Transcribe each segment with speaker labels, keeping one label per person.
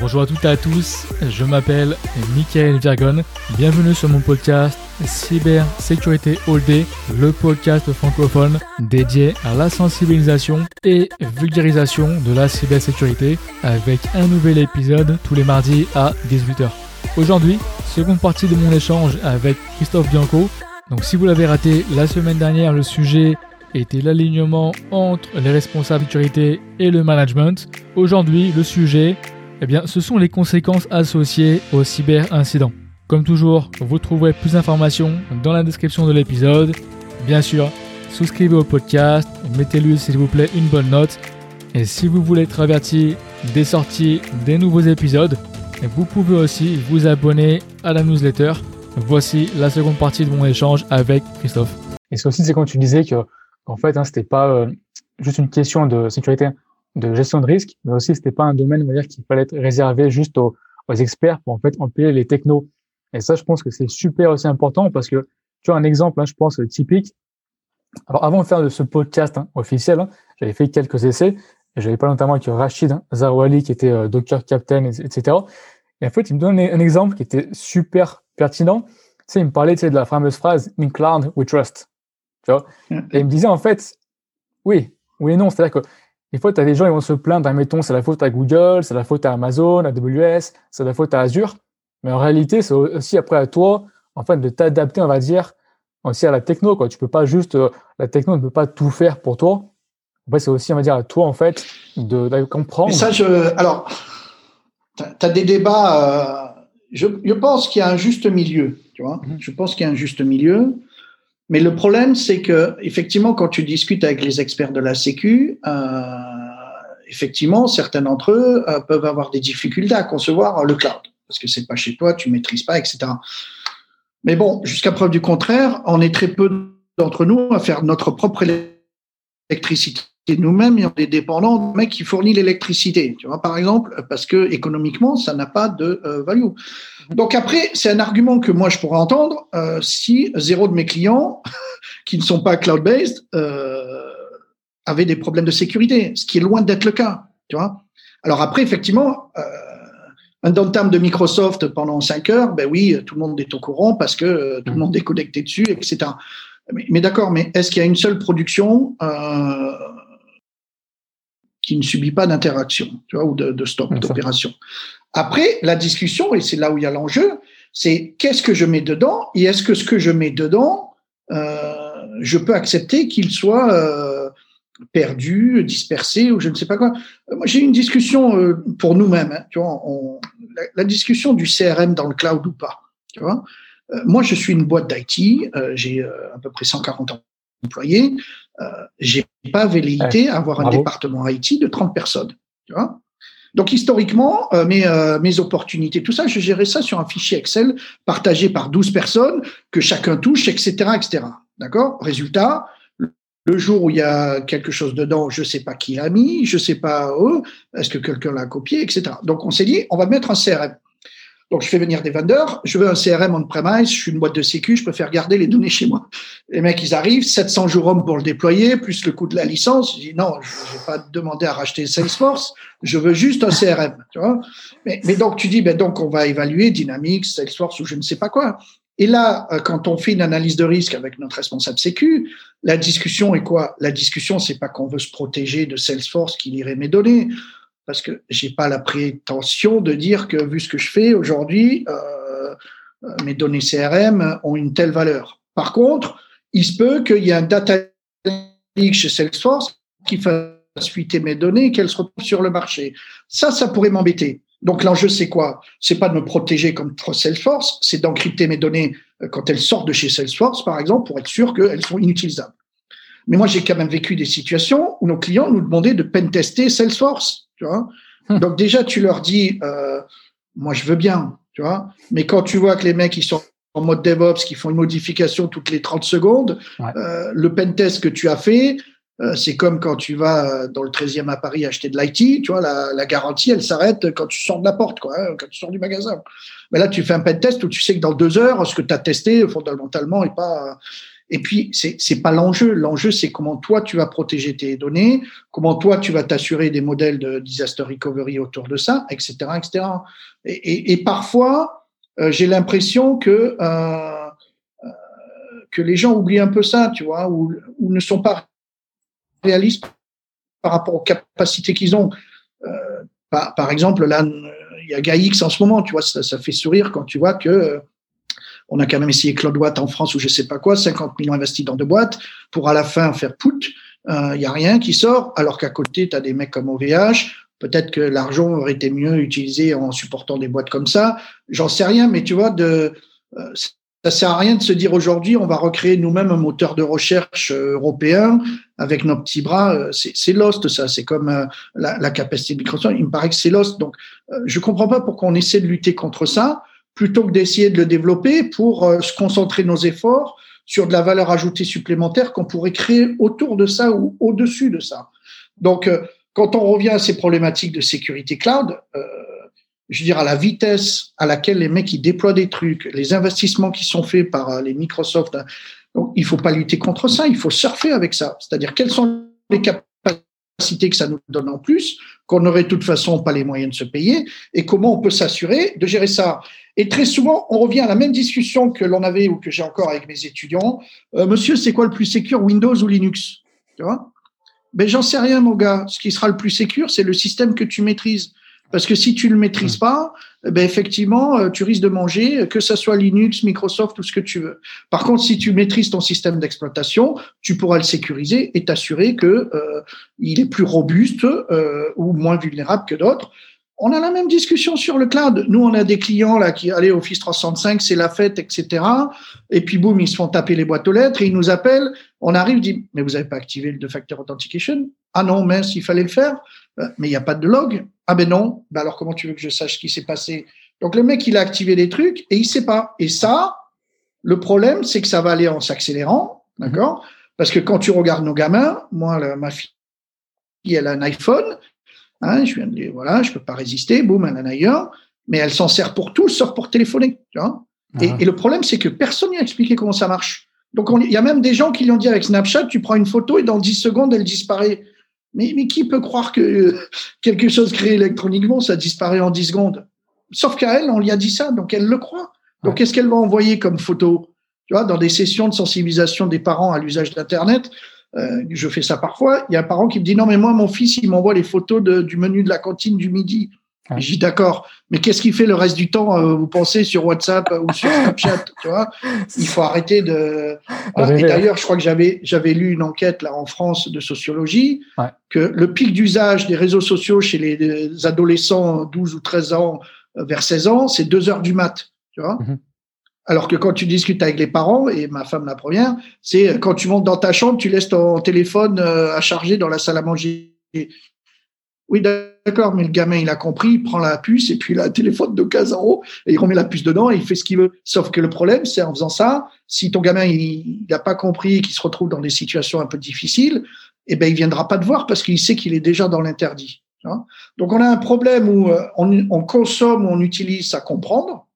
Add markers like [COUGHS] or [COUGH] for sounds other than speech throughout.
Speaker 1: Bonjour à toutes et à tous, je m'appelle Michael Virgon. Bienvenue sur mon podcast Cybersécurité All Day, le podcast francophone dédié à la sensibilisation et vulgarisation de la cybersécurité avec un nouvel épisode tous les mardis à 18h. Aujourd'hui, seconde partie de mon échange avec Christophe Bianco. Donc si vous l'avez raté la semaine dernière, le sujet était l'alignement entre les responsables sécurité et le management. Aujourd'hui, le sujet, eh bien, ce sont les conséquences associées au cyber-incident. Comme toujours, vous trouverez plus d'informations dans la description de l'épisode. Bien sûr, souscrivez au podcast, mettez-lui s'il vous plaît une bonne note. Et si vous voulez être averti des sorties des nouveaux épisodes, vous pouvez aussi vous abonner à la newsletter. Voici la seconde partie de mon échange avec Christophe.
Speaker 2: Et ce aussi, c'est quand tu disais que en fait, hein, c'était pas euh, juste une question de sécurité, de gestion de risque, mais aussi c'était pas un domaine, on va dire, qu'il fallait être réservé juste aux, experts pour en fait empiler les technos. Et ça, je pense que c'est super aussi important parce que tu as un exemple, hein, je pense typique. Alors, avant de faire de ce podcast hein, officiel, hein, j'avais fait quelques essais. J'avais pas notamment avec Rachid Zarouali qui était euh, Docker Captain, etc. Et en fait, il me donne un exemple qui était super pertinent. Tu sais, il me parlait de la fameuse phrase In cloud we trust. Mm. Et il me disait, en fait, oui, oui et non. C'est-à-dire que des fois, tu as des gens qui vont se plaindre, mettons, c'est la faute à Google, c'est la faute à Amazon, à AWS, c'est la faute à Azure. Mais en réalité, c'est aussi après à toi, en fait, de t'adapter, on va dire, aussi à la techno, quoi. Tu peux pas juste, euh, la techno ne peut pas tout faire pour toi. En c'est aussi, on va dire, à toi, en fait, de, comprendre.
Speaker 3: ça, je, alors, tu as des débats, euh, je, je, pense qu'il y a un juste milieu, tu vois. Mm-hmm. Je pense qu'il y a un juste milieu. Mais le problème, c'est que effectivement, quand tu discutes avec les experts de la Sécu, euh, effectivement, certains d'entre eux euh, peuvent avoir des difficultés à concevoir le cloud parce que c'est pas chez toi, tu maîtrises pas, etc. Mais bon, jusqu'à preuve du contraire, on est très peu d'entre nous à faire notre propre électricité nous-mêmes et on est dépendant du mec qui fournit l'électricité, tu vois, par exemple, parce que économiquement, ça n'a pas de euh, value. Donc après, c'est un argument que moi je pourrais entendre euh, si zéro de mes clients [LAUGHS] qui ne sont pas cloud-based euh, avaient des problèmes de sécurité, ce qui est loin d'être le cas, tu vois. Alors après, effectivement, un downtime de Microsoft pendant 5 heures, ben oui, tout le monde est au courant parce que tout le monde est connecté dessus, etc. Mais, d'accord, mais est-ce qu'il y a une seule production qui ne subit pas d'interaction, tu vois, ou de, de stop d'opération. Après, la discussion, et c'est là où il y a l'enjeu, c'est qu'est-ce que je mets dedans et est-ce que ce que je mets dedans, euh, je peux accepter qu'il soit euh, perdu, dispersé ou je ne sais pas quoi. Moi, j'ai une discussion euh, pour nous-mêmes, hein, tu vois, on, la, la, discussion du CRM dans le cloud ou pas, tu vois. Moi, je suis une boîte d'IT, j'ai à peu près 140 employés. Euh, j'ai pas velléité à avoir un département IT de 30 personnes. Tu vois donc historiquement, euh, mes, euh, mes opportunités, tout ça, je gérais ça sur un fichier Excel partagé par 12 personnes que chacun touche, etc., etc. D'accord? Résultat, le jour où il y a quelque chose dedans, je sais pas qui l'a mis, je sais pas eux, est-ce que quelqu'un l'a copié, etc. Donc on s'est dit, on va mettre un CRM. Donc, je fais venir des vendeurs. Je veux un CRM on-premise. Je suis une boîte de sécu. Je préfère garder les données chez moi. Les mecs, ils arrivent, 700 jours hommes pour le déployer, plus le coût de la licence. Je dis non, je ne vais pas demander à racheter Salesforce. Je veux juste un CRM. Tu vois mais, donc, tu dis, ben donc, on va évaluer Dynamics, Salesforce ou je ne sais pas quoi. Et là, euh, quand on fait une analyse de risque avec notre responsable sécu, la discussion est quoi? La discussion, c'est pas qu'on veut se protéger de Salesforce qui lirait mes données parce que j'ai pas la prétention de dire que vu ce que je fais aujourd'hui, euh, euh mes données CRM ont une telle valeur. Par contre, il se peut qu'il y ait un data leak chez Salesforce qui fasse fuiter mes données et qu'elles se retrouvent sur le marché. Ça, ça pourrait m'embêter. Donc l'enjeu, c'est quoi? C'est pas de me protéger contre Salesforce, c'est d'encrypter mes données euh, quand elles sortent de chez Salesforce, par exemple, pour être sûr qu'elles sont inutilisables. Mais moi, j'ai quand même vécu des situations où nos clients nous demandaient de pen-tester Salesforce. Tu vois hum. Donc déjà, tu leur dis, euh, moi je veux bien, tu vois. Mais quand tu vois que les mecs ils sont en mode DevOps, qui font une modification toutes les 30 secondes, euh, le pentest que tu as fait, euh, c'est comme quand tu vas dans le 13e à Paris acheter de l'IT, tu vois, la, la garantie, elle s'arrête quand tu sors de la porte, quoi, hein, quand tu sors du magasin. Mais là, tu fais un pentest où tu sais que dans deux heures, ce que tu as testé, fondamentalement, est pas, Et puis, c'est c'est pas l'enjeu. L'enjeu, c'est comment toi tu vas protéger tes données, comment toi tu vas t'assurer des modèles de disaster recovery autour de ça, etc., etc. Et, et, et parfois, euh, j'ai l'impression que euh, euh, que les gens oublient un peu ça, tu vois, ou, ou ne sont pas réalistes par rapport aux capacités qu'ils ont. Euh, par, par, exemple, là, il y a GAIX en ce moment, tu vois, ça, ça fait sourire quand tu vois que on a quand même essayé Claude Watt en France ou je sais pas quoi, 50 millions investis dans deux boîtes pour à la fin faire put. Il euh, y a rien qui sort, alors qu'à côté, tu as des mecs comme OVH. Peut-être que l'argent aurait été mieux utilisé en supportant des boîtes comme ça. J'en sais rien, mais tu vois, de, euh, ça sert à rien de se dire aujourd'hui, on va recréer nous-mêmes un moteur de recherche euh, européen avec nos petits bras. Euh, c'est lost, ça. C'est comme euh, la, la, capacité de Microsoft. Il me paraît que c'est lost. Donc, je comprends pas pourquoi on essaie de lutter contre ça plutôt que d'essayer de le développer pour euh, se concentrer nos efforts sur de la valeur ajoutée supplémentaire qu'on pourrait créer autour de ça ou au-dessus de ça. Donc, euh, quand on revient à ces problématiques de sécurité cloud, euh, je veux dire, à la vitesse à laquelle les mecs ils déploient des trucs, les investissements qui sont faits par les Microsoft, hein, donc il faut pas lutter contre ça, il faut surfer avec ça. C'est-à-dire quelles sont les capacités que ça nous donne en plus, qu'on n'aurait de toute façon pas les moyens de se payer, et comment on peut s'assurer de gérer ça. Et très souvent, on revient à la même discussion que l'on avait ou que j'ai encore avec mes étudiants. Euh, monsieur, c'est quoi le plus sécur, Windows ou Linux? Tu vois? Ben j'en sais rien, mon gars. Ce qui sera le plus sécur, c'est le système que tu maîtrises. Parce que si tu le maîtrises mmh. pas, ben effectivement, euh, tu risques de manger, que ça soit Linux, Microsoft, ou ce que tu veux. Par contre, si tu maîtrises ton système d'exploitation, tu pourras le sécuriser et t'assurer que euh, il est plus robuste euh, ou moins vulnérable que d'autres on a la même discussion sur le cloud. Nous, on a des clients là qui allaient Office 365, c'est la fête, etc. Et puis boum, ils se font taper les boîtes aux lettres et ils nous appellent. On arrive, dit mais vous n'avez pas activé le deux-factor authentication? Ah non, mais s'il fallait le faire, euh, mais il n'y a pas de log. Ah ben non. Ben alors comment tu veux que je sache ce qui s'est passé? Donc le mec, il a activé des trucs et il sait pas. Et ça, le problème, c'est que ça va aller en s'accélérant, d'accord? Parce que quand tu regardes nos gamins, moi, ma fille, elle a un iPhone Hein, je viens de dire, voilà, je peux pas résister, boum, elle en a ailleurs, mais elle s'en sert pour tout, sauf pour téléphoner. Tu vois? Et, ah. et, le problème, c'est que personne n'a expliqué comment ça marche. Donc, il y a même des gens qui lui ont dit avec Snapchat, tu prends une photo et dans 10 secondes, elle disparaît. Mais, mais qui peut croire que euh, quelque chose créé électroniquement, ça disparaît en 10 secondes? Sauf qu'à elle, on lui a dit ça, donc elle le croit. Donc, qu'est-ce qu'elle va envoyer comme photo? Tu vois, dans des sessions de sensibilisation des parents à l'usage d'Internet, euh, je fais ça parfois. Il y a un parent qui me dit non, mais moi, mon fils, il m'envoie les photos de, du menu de la cantine du midi. Ah. J'ai d'accord, mais qu'est-ce qu'il fait le reste du temps, euh, vous pensez, sur WhatsApp ou sur Snapchat tu vois? Il faut arrêter de. Et d'ailleurs, je crois que j'avais j'avais lu une enquête là en France de sociologie ouais. que le pic d'usage des réseaux sociaux chez les adolescents 12 ou 13 ans euh, vers 16 ans, c'est 2 heures du mat. Tu vois? Mm-hmm. Alors que quand tu discutes avec les parents, et ma femme la première, c'est quand tu montes dans ta chambre, tu laisses ton téléphone euh, à charger dans la salle à manger. Oui, d'accord, mais le gamin, il a compris, il prend la puce et puis il a un téléphone de 15 euros et il remet la puce dedans et il fait ce qu'il veut. Sauf que le problème, c'est en faisant ça, si ton gamin, il n'a pas compris qu'il se retrouve dans des situations un peu difficiles, eh ben, il viendra pas te voir parce qu'il sait qu'il est déjà dans l'interdit. Donc, on a un problème où euh, on, on consomme, on utilise à comprendre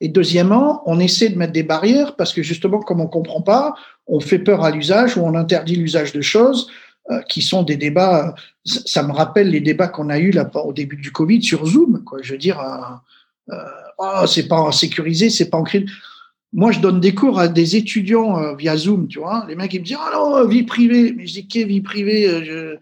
Speaker 3: et deuxièmement, on essaie de mettre des barrières parce que justement, comme on comprend pas, on fait peur à l'usage ou on interdit l'usage de choses qui sont des débats. Ça me rappelle les débats qu'on a eu là au début du Covid sur Zoom. Quoi. Je veux dire, euh, euh, oh, c'est pas sécurisé, c'est pas ancré. Moi, je donne des cours à des étudiants euh, via Zoom, tu vois. Les mecs, ils me disent, ah non, vie privée. Mais je dis, qu'est vie privée je,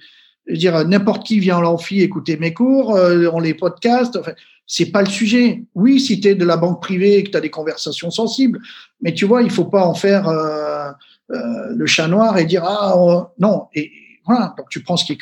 Speaker 3: veux dire, n'importe qui vient en l'amphi écouter mes cours, on les podcast. Enfin, c'est pas le sujet. Oui, si tu es de la banque privée et que tu as des conversations sensibles, mais tu vois, il faut pas en faire euh, euh, le chat noir et dire ah non. Voilà, donc tu prends ce qui est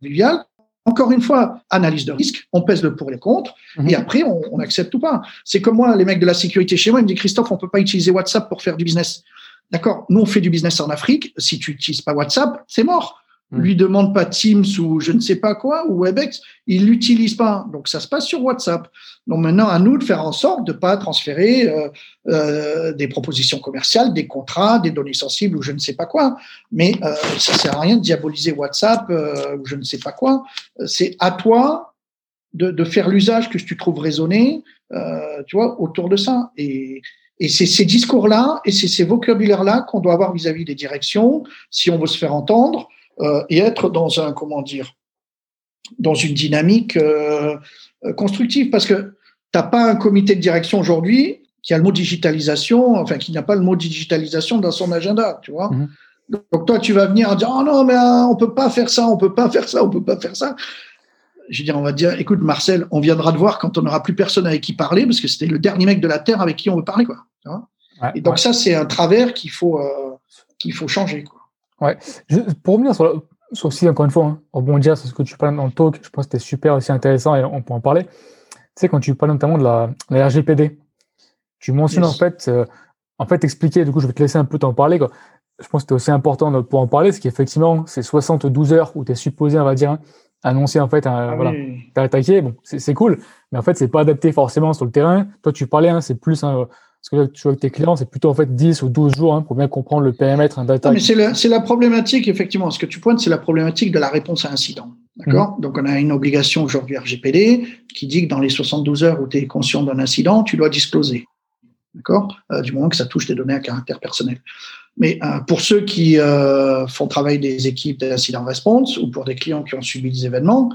Speaker 3: convivial. Encore une fois, analyse de risque, on pèse le pour et les contre, mhm. et après on, on, accepte ou pas. C'est comme moi, les mecs de la sécurité chez moi, ils me disent Christophe, on peut pas utiliser WhatsApp pour faire du business. D'accord, nous on fait du business en Afrique. Si tu n'utilises pas WhatsApp, c'est mort. Lui demande pas Teams ou je ne sais pas quoi ou Webex, il l'utilise pas. Donc ça se passe sur WhatsApp. Donc maintenant à nous de faire en sorte de pas transférer euh, euh, des propositions commerciales, des contrats, des données sensibles ou je ne sais pas quoi. Mais euh, ça sert à rien de diaboliser WhatsApp euh, ou je ne sais pas quoi. C'est à toi de, de faire l'usage que tu trouves raisonné, euh, tu vois, autour de ça. Et, Et c'est ces discours-là et c'est ces vocabulaires-là qu'on doit avoir vis-à-vis des directions si on veut se faire entendre et être dans un comment dire dans une dynamique euh, euh, constructive parce que t'as pas un comité de direction aujourd'hui qui a le mot digitalisation, enfin qui n'a pas le mot digitalisation dans son agenda, tu vois. Mhm. Donc toi tu vas venir en dire oh non mais euh, on peut pas faire ça, on peut pas faire ça, on peut pas faire ça je veux dire, on va dire, écoute, Marcel, on viendra te voir quand on n'aura plus personne avec qui parler, parce que c'était le dernier mec de la Terre avec qui on veut parler, quoi. et donc ça, c'est un travers qu'il faut, euh, qu'il faut changer, quoi.
Speaker 2: Ouais. pour revenir sur, sur, aussi, encore une fois, hein, rebondir sur ce que tu parles dans le talk, je pense que c'était super aussi intéressant et on peut en parler. Tu sais, quand tu parles notamment de la, RGPD, tu mentionnes en fait, euh, en fait, expliquer, du coup, je vais te laisser un peu t'en parler, quoi. Je pense que c'était aussi important de pouvoir en parler, parce qu'effectivement, c'est 72 heures où tu es supposé, on va dire, hein, annoncer en fait un, ah voilà t'as attaqué bon c'est cool mais en fait c'est pas adapté forcément sur le terrain toi tu parlais hein, c'est plus hein, ce que tu vois avec tes clients c'est plutôt en fait 10 ou 12 jours hein, pour bien comprendre le périmètre d'attaque
Speaker 3: mais c'est la, la problématique effectivement. Ce que tu pointes c'est la problématique de la réponse à incident. D'accord mmh. donc on a une obligation aujourd'hui RGPD qui dit que dans les 72 heures où tu es conscient d'un incident tu dois discloser. D'accord euh, du moment que ça touche des données à caractère personnel. Mais euh, pour ceux qui euh, font travailler des équipes d'incident response ou pour des clients qui ont subi des événements,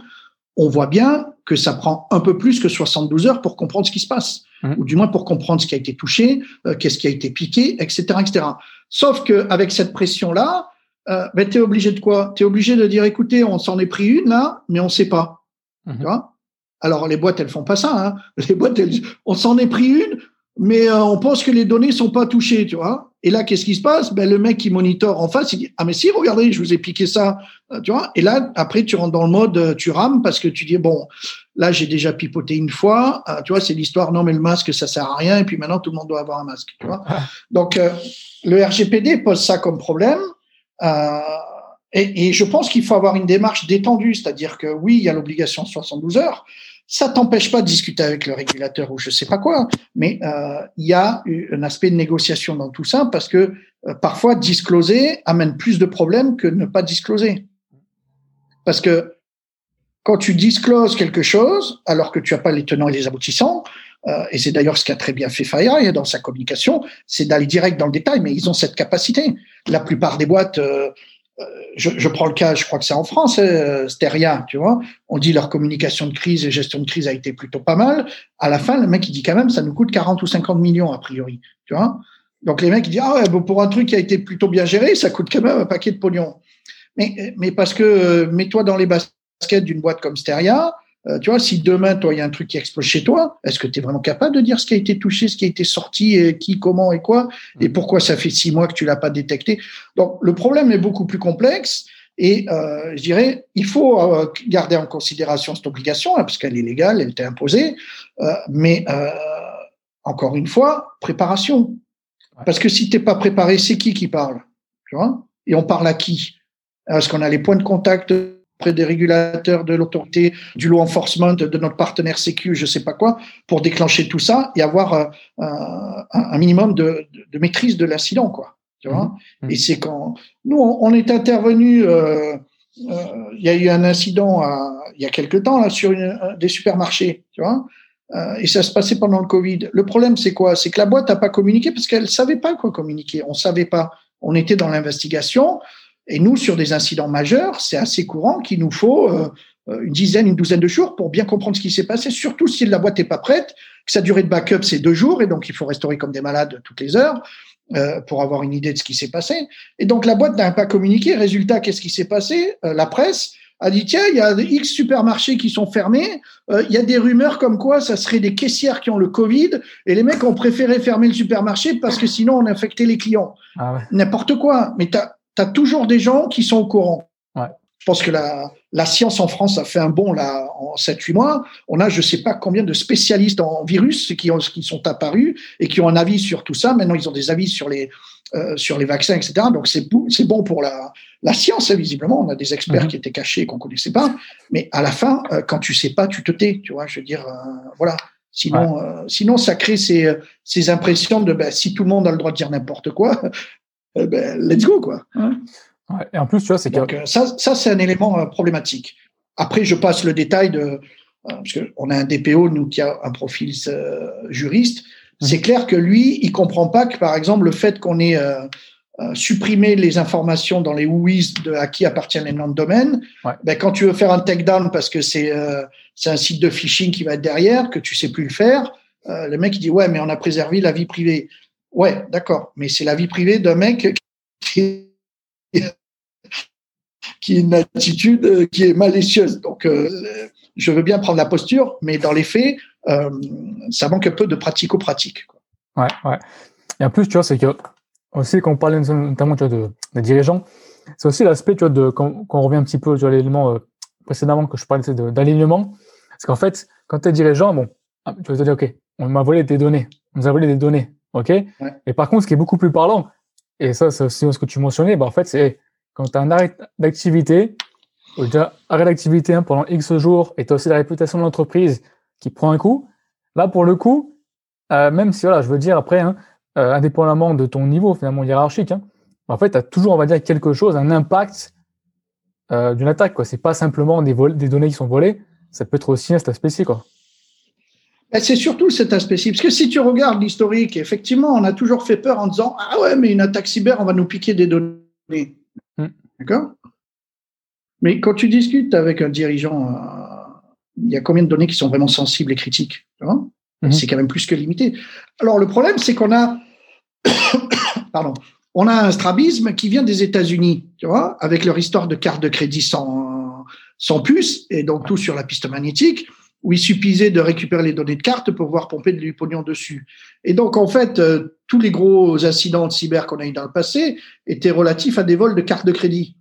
Speaker 3: on voit bien que ça prend un peu plus que 72 heures pour comprendre ce qui se passe, mmh. ou du moins pour comprendre ce qui a été touché, euh, qu'est-ce qui a été piqué, etc., etc. Sauf que avec cette pression-là, euh, ben, tu es obligé de quoi? Tu es obligé de dire, écoutez, on s'en est pris une là, mais on sait pas. Mmh. Tu vois? Alors les boîtes, elles font pas ça. Hein [LAUGHS] les boîtes, elles, on s'en est pris une, mais euh, on pense que les données sont pas touchées, tu vois. Et là, qu'est-ce qui se passe? Ben le mec qui monitore en face, il dit ah mais si, regardez, je vous ai piqué ça, euh, tu vois. Et là, après, tu rentres dans le mode, euh, tu rames parce que tu dis bon, là j'ai déjà pipoté une fois, tu vois, c'est l'histoire. Non mais le masque, ça sert à rien. Et puis maintenant, tout le monde doit avoir un masque, tu vois. Donc le RGPD pose ça comme problème. Et, et, je pense qu'il faut avoir une démarche détendue, c'est-à-dire que oui, il y a l'obligation de 72 heures, ça t'empêche pas de discuter avec le régulateur ou je sais pas quoi, mais euh, il y a un aspect de négociation dans tout ça parce que euh, parfois discloser amène plus de problèmes que ne pas discloser. Parce que quand tu discloses quelque chose alors que tu as pas les tenants et les aboutissants, euh, et c'est d'ailleurs ce qu'a très bien fait FireEye dans sa communication, c'est d'aller direct dans le détail, mais ils ont cette capacité. La plupart des boîtes euh, je, je, prends le cas, je crois que c'est en France, hein, Steria, tu vois. On dit leur communication de crise et gestion de crise a été plutôt pas mal. À la fin, le mec, il dit quand même, ça nous coûte 40 ou 50 millions, a priori, tu vois. Donc les mecs, ils disent, ah ouais, bon, pour un truc qui a été plutôt bien géré, ça coûte quand même un paquet de pognon. Mais, mais parce que, euh, mets-toi dans les baskets d'une boîte comme Steria, euh, tu vois, si demain, toi, il y a un truc qui explose chez toi, est-ce que tu es vraiment capable de dire ce qui a été touché, ce qui a été sorti, et qui, comment et quoi, et pourquoi ça fait six mois que tu l'as pas détecté? Donc, le problème est beaucoup plus complexe. Et euh, je dirais, il faut euh, garder en considération cette obligation, hein, parce qu'elle est légale, elle t'est imposée. Euh, mais euh, encore une fois, préparation. Parce que si t'es pas préparé, c'est qui qui parle? Tu vois? Et on parle à qui? Est-ce qu'on a les points de contact auprès des régulateurs, de l'autorité, du law enforcement, de, notre partenaire sécu, je sais pas quoi, pour déclencher tout ça et avoir euh, un, un, minimum de, de, maîtrise de l'incident, quoi. Tu vois? Mmh. Et c'est quand nous on, est intervenu, euh, euh, il y a eu un incident il y a quelque temps là sur une, des supermarchés, tu vois? et ça se passait pendant le Covid. Le problème, c'est quoi? C'est que la boîte n'a pas communiqué parce qu'elle savait pas quoi communiquer. On savait pas. On était dans l'investigation. Et nous, sur des incidents majeurs, c'est assez courant qu'il nous faut euh, une dizaine, une douzaine de jours pour bien comprendre ce qui s'est passé, surtout si la boîte n'est pas prête, que sa durée de backup, c'est deux jours, et donc il faut restaurer comme des malades toutes les heures euh, pour avoir une idée de ce qui s'est passé. Et donc la boîte n'a pas communiqué. Résultat, qu'est-ce qui s'est passé? Euh, La presse a dit, tiens, il y a X supermarchés qui sont fermés, il y a des rumeurs comme quoi ça serait des caissières qui ont le Covid, et les mecs ont préféré fermer le supermarché parce que sinon on infectait les clients. Ah N'importe quoi. Mais tu tu as toujours des gens qui sont au courant. Ouais. Je pense que la, la science en France a fait un bond là en 7-8 mois. On a je sais pas combien de spécialistes en virus qui, ont, qui sont apparus et qui ont un avis sur tout ça. Maintenant, ils ont des avis sur les, euh, sur les vaccins, etc. Donc, c'est bon pour la, la science, hein, visiblement. On a des experts mhm. qui étaient cachés qu'on connaissait pas. Mais à la fin, euh, quand tu sais pas, tu te tais. Tu vois, je veux dire, euh, voilà. Sinon, euh, sinon, ça crée ces, ces impressions de ben, si tout le monde a le droit de dire n'importe quoi, eh ben, let's go, quoi. Hein.
Speaker 2: et en plus, tu vois, c'est
Speaker 3: que... Euh, ça, ça c'est un élément euh, problématique. Après, je passe le détail de, euh, parce qu'on a un DPO, nous, qui a un profil juriste. C'est clair que lui, il comprend pas que, par exemple, le fait qu'on ait euh, supprimé les informations dans les de à qui appartiennent les noms de domaine, ben, quand tu veux faire un takedown parce que c'est euh, c'est un site de phishing qui va être derrière, que tu sais plus le faire, le mec il dit ouais, mais on a préservé la vie privée. Ouais, d'accord, mais c'est la vie privée d'un mec qui a une attitude qui est malicieuse. Donc, je veux bien prendre la posture, mais dans les faits, euh, ça manque un peu de pratico-pratique.
Speaker 2: Ouais, ouais. Et en plus, tu vois, c'est que aussi quand on parle notamment de, des dirigeants, c'est aussi l'aspect, tu vois, de quand, on revient un petit peu sur l'élément euh, précédemment que je parlais d'alignement, parce qu'en fait, quand tu es dirigeant, bon, ah, tu vas te dire, ok, on m'a volé des données, on nous a volé des données, ok? Et par contre, ce qui est beaucoup plus parlant, et ça, c'est aussi ce que tu mentionnais, bah, en fait, c'est quand tu as un arrêt d'activité, ou déjà arrêt d'activité hein, pendant X jours, et tu as aussi la réputation de l'entreprise qui prend un coup. Là, pour le coup, euh, même si, voilà, je veux dire, après, hein, euh, indépendamment de ton niveau finalement hiérarchique, hein, en fait, tu as toujours, on va dire, quelque chose, un impact euh, d'une attaque. Ce n'est pas simplement des, des données qui sont volées, ça peut être aussi un aspect-ci.
Speaker 3: Ben, c'est surtout cet aspect-ci. Parce que si tu regardes l'historique, effectivement, on a toujours fait peur en disant Ah ouais, mais une attaque cyber, on va nous piquer des données. Hmm. D'accord? Mais quand tu discutes avec un dirigeant il y a combien de données qui sont vraiment sensibles et critiques mhm. C'est quand même plus que limité. Alors le problème, c'est qu'on a, [COUGHS] pardon, on a un strabisme qui vient des États-Unis, tu vois, avec leur histoire de carte de crédit sans, sans puce et donc tout sur la piste magnétique, où il suffisait de récupérer les données de carte pour pouvoir pomper du pognon dessus. Et donc en fait, euh, tous les gros incidents de cyber qu'on a eu dans le passé étaient relatifs à des vols de cartes de crédit.